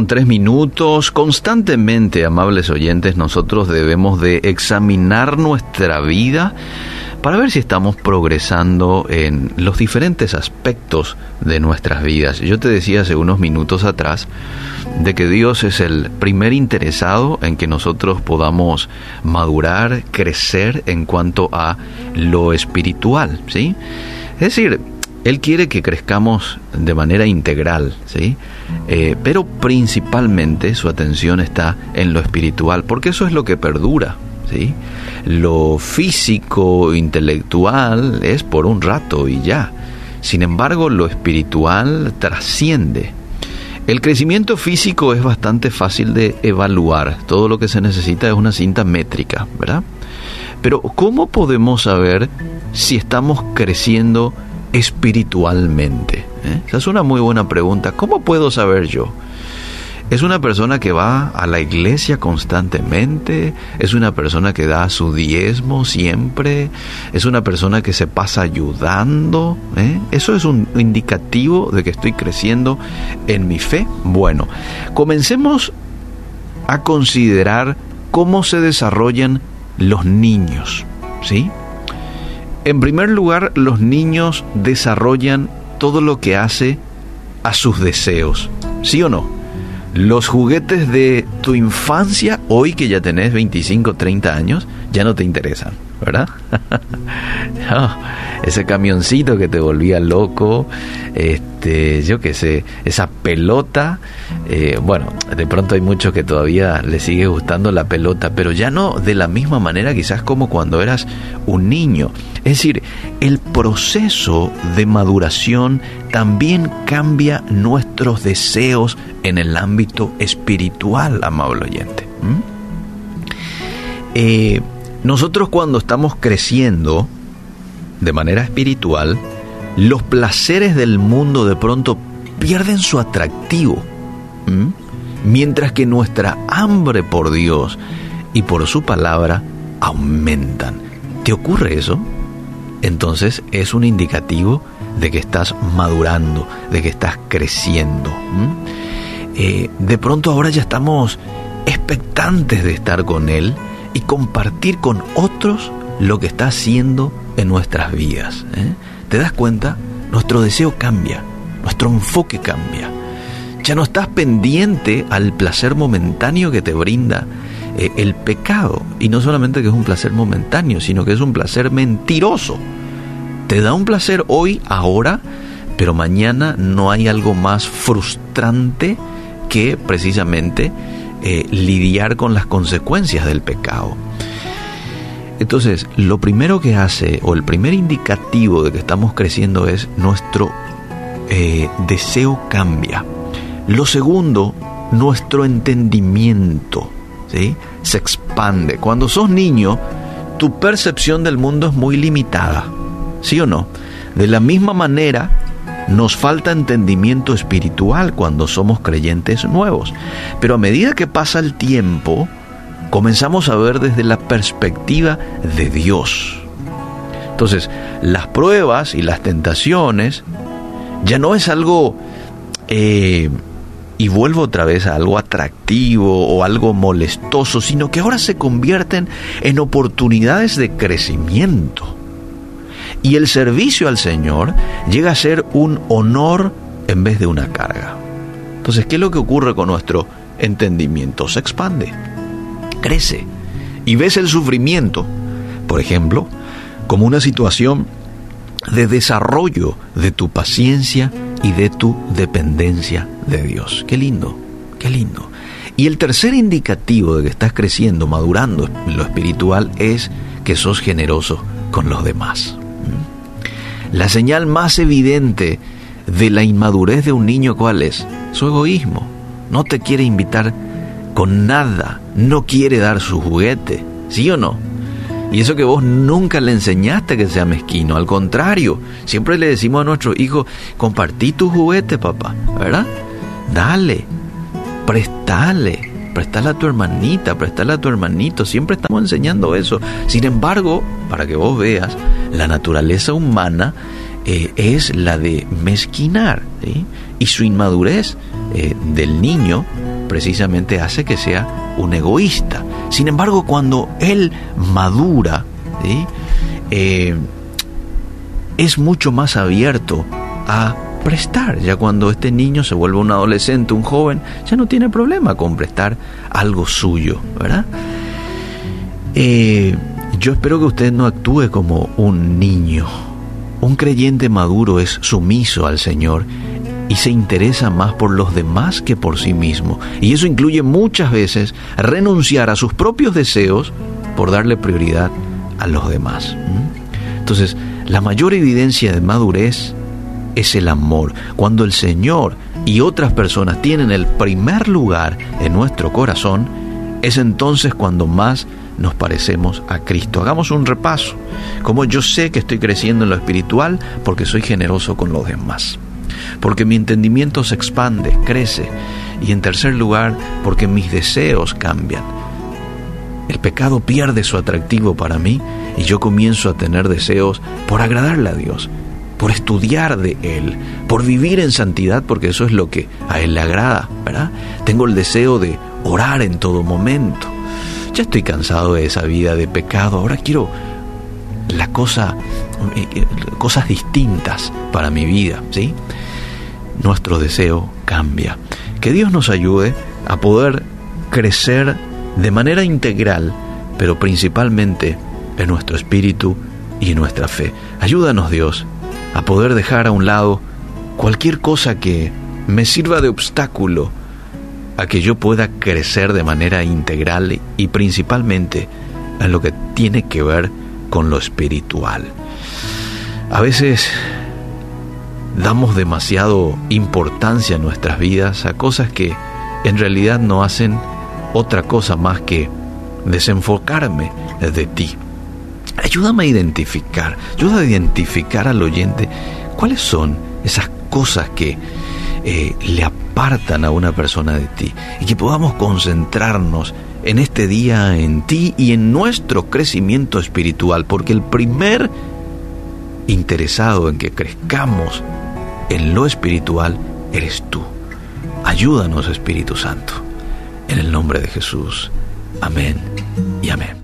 con tres minutos. Constantemente, amables oyentes, nosotros debemos de examinar nuestra vida para ver si estamos progresando en los diferentes aspectos de nuestras vidas. Yo te decía hace unos minutos atrás de que Dios es el primer interesado en que nosotros podamos madurar, crecer en cuanto a lo espiritual, ¿sí? Es decir, él quiere que crezcamos de manera integral, ¿sí? Eh, pero principalmente su atención está en lo espiritual, porque eso es lo que perdura, ¿sí? Lo físico, intelectual es por un rato y ya. Sin embargo, lo espiritual trasciende. El crecimiento físico es bastante fácil de evaluar. Todo lo que se necesita es una cinta métrica, ¿verdad? Pero ¿cómo podemos saber si estamos creciendo espiritualmente? ¿Eh? Esa es una muy buena pregunta. ¿Cómo puedo saber yo? Es una persona que va a la iglesia constantemente, es una persona que da su diezmo siempre, es una persona que se pasa ayudando. ¿eh? Eso es un indicativo de que estoy creciendo en mi fe. Bueno, comencemos a considerar cómo se desarrollan los niños. ¿sí? En primer lugar, los niños desarrollan todo lo que hace a sus deseos. ¿Sí o no? Los juguetes de tu infancia, hoy que ya tenés 25, 30 años, ya no te interesan, ¿verdad? ese camioncito que te volvía loco, este, yo qué sé, esa pelota, eh, bueno, de pronto hay muchos que todavía le sigue gustando la pelota, pero ya no de la misma manera quizás como cuando eras un niño. Es decir, el proceso de maduración también cambia nuestros deseos en el ámbito espiritual, amable oyente. Eh, nosotros cuando estamos creciendo de manera espiritual, los placeres del mundo de pronto pierden su atractivo, mientras que nuestra hambre por Dios y por su palabra aumentan. ¿Te ocurre eso? Entonces es un indicativo de que estás madurando, de que estás creciendo. Eh, de pronto ahora ya estamos expectantes de estar con Él y compartir con otros lo que está haciendo en nuestras vidas. ¿eh? ¿Te das cuenta? Nuestro deseo cambia, nuestro enfoque cambia. Ya no estás pendiente al placer momentáneo que te brinda eh, el pecado. Y no solamente que es un placer momentáneo, sino que es un placer mentiroso. Te da un placer hoy, ahora, pero mañana no hay algo más frustrante que precisamente eh, lidiar con las consecuencias del pecado. Entonces, lo primero que hace, o el primer indicativo de que estamos creciendo es nuestro eh, deseo cambia. Lo segundo, nuestro entendimiento ¿sí? se expande. Cuando sos niño, tu percepción del mundo es muy limitada. ¿Sí o no? De la misma manera, nos falta entendimiento espiritual cuando somos creyentes nuevos. Pero a medida que pasa el tiempo, comenzamos a ver desde la perspectiva de Dios. Entonces, las pruebas y las tentaciones ya no es algo, eh, y vuelvo otra vez a algo atractivo o algo molestoso, sino que ahora se convierten en oportunidades de crecimiento. Y el servicio al Señor llega a ser un honor en vez de una carga. Entonces, ¿qué es lo que ocurre con nuestro entendimiento? Se expande crece y ves el sufrimiento, por ejemplo, como una situación de desarrollo de tu paciencia y de tu dependencia de Dios. Qué lindo, qué lindo. Y el tercer indicativo de que estás creciendo, madurando en lo espiritual es que sos generoso con los demás. ¿Mm? La señal más evidente de la inmadurez de un niño, ¿cuál es? Su egoísmo. No te quiere invitar con nada, no quiere dar su juguete, ¿sí o no? Y eso que vos nunca le enseñaste que sea mezquino, al contrario, siempre le decimos a nuestro hijo, compartí tu juguete, papá, ¿verdad? Dale, prestale, prestale a tu hermanita, prestale a tu hermanito, siempre estamos enseñando eso. Sin embargo, para que vos veas, la naturaleza humana eh, es la de mezquinar, y su inmadurez eh, del niño precisamente hace que sea un egoísta. Sin embargo, cuando él madura, eh, es mucho más abierto a prestar. Ya cuando este niño se vuelve un adolescente, un joven, ya no tiene problema con prestar algo suyo, ¿verdad? Eh, yo espero que usted no actúe como un niño. Un creyente maduro es sumiso al Señor y se interesa más por los demás que por sí mismo. Y eso incluye muchas veces renunciar a sus propios deseos por darle prioridad a los demás. Entonces, la mayor evidencia de madurez es el amor. Cuando el Señor y otras personas tienen el primer lugar en nuestro corazón, es entonces cuando más nos parecemos a Cristo. Hagamos un repaso. Como yo sé que estoy creciendo en lo espiritual porque soy generoso con los demás. Porque mi entendimiento se expande, crece. Y en tercer lugar, porque mis deseos cambian. El pecado pierde su atractivo para mí y yo comienzo a tener deseos por agradarle a Dios, por estudiar de Él, por vivir en santidad, porque eso es lo que a Él le agrada, ¿verdad? Tengo el deseo de orar en todo momento, ya estoy cansado de esa vida de pecado, ahora quiero la cosa, eh, eh, cosas distintas para mi vida, ¿sí? Nuestro deseo cambia. Que Dios nos ayude a poder crecer de manera integral, pero principalmente en nuestro espíritu y en nuestra fe. Ayúdanos Dios a poder dejar a un lado cualquier cosa que me sirva de obstáculo a que yo pueda crecer de manera integral y principalmente en lo que tiene que ver con lo espiritual. A veces damos demasiado importancia en nuestras vidas a cosas que en realidad no hacen otra cosa más que desenfocarme de ti. Ayúdame a identificar, ayuda a identificar al oyente cuáles son esas cosas que eh, le apartan a una persona de ti y que podamos concentrarnos en este día en ti y en nuestro crecimiento espiritual, porque el primer interesado en que crezcamos en lo espiritual eres tú. Ayúdanos Espíritu Santo, en el nombre de Jesús. Amén y amén.